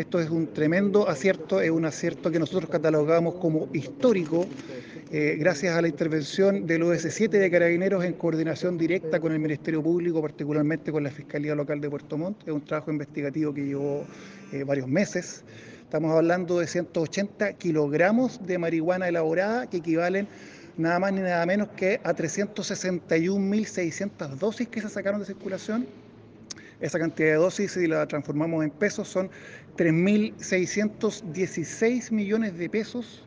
Esto es un tremendo acierto, es un acierto que nosotros catalogamos como histórico, eh, gracias a la intervención del OS7 de Carabineros en coordinación directa con el Ministerio Público, particularmente con la Fiscalía Local de Puerto Montt. Es un trabajo investigativo que llevó eh, varios meses. Estamos hablando de 180 kilogramos de marihuana elaborada que equivalen nada más ni nada menos que a 361.600 dosis que se sacaron de circulación esa cantidad de dosis, si la transformamos en pesos, son 3.616 millones de pesos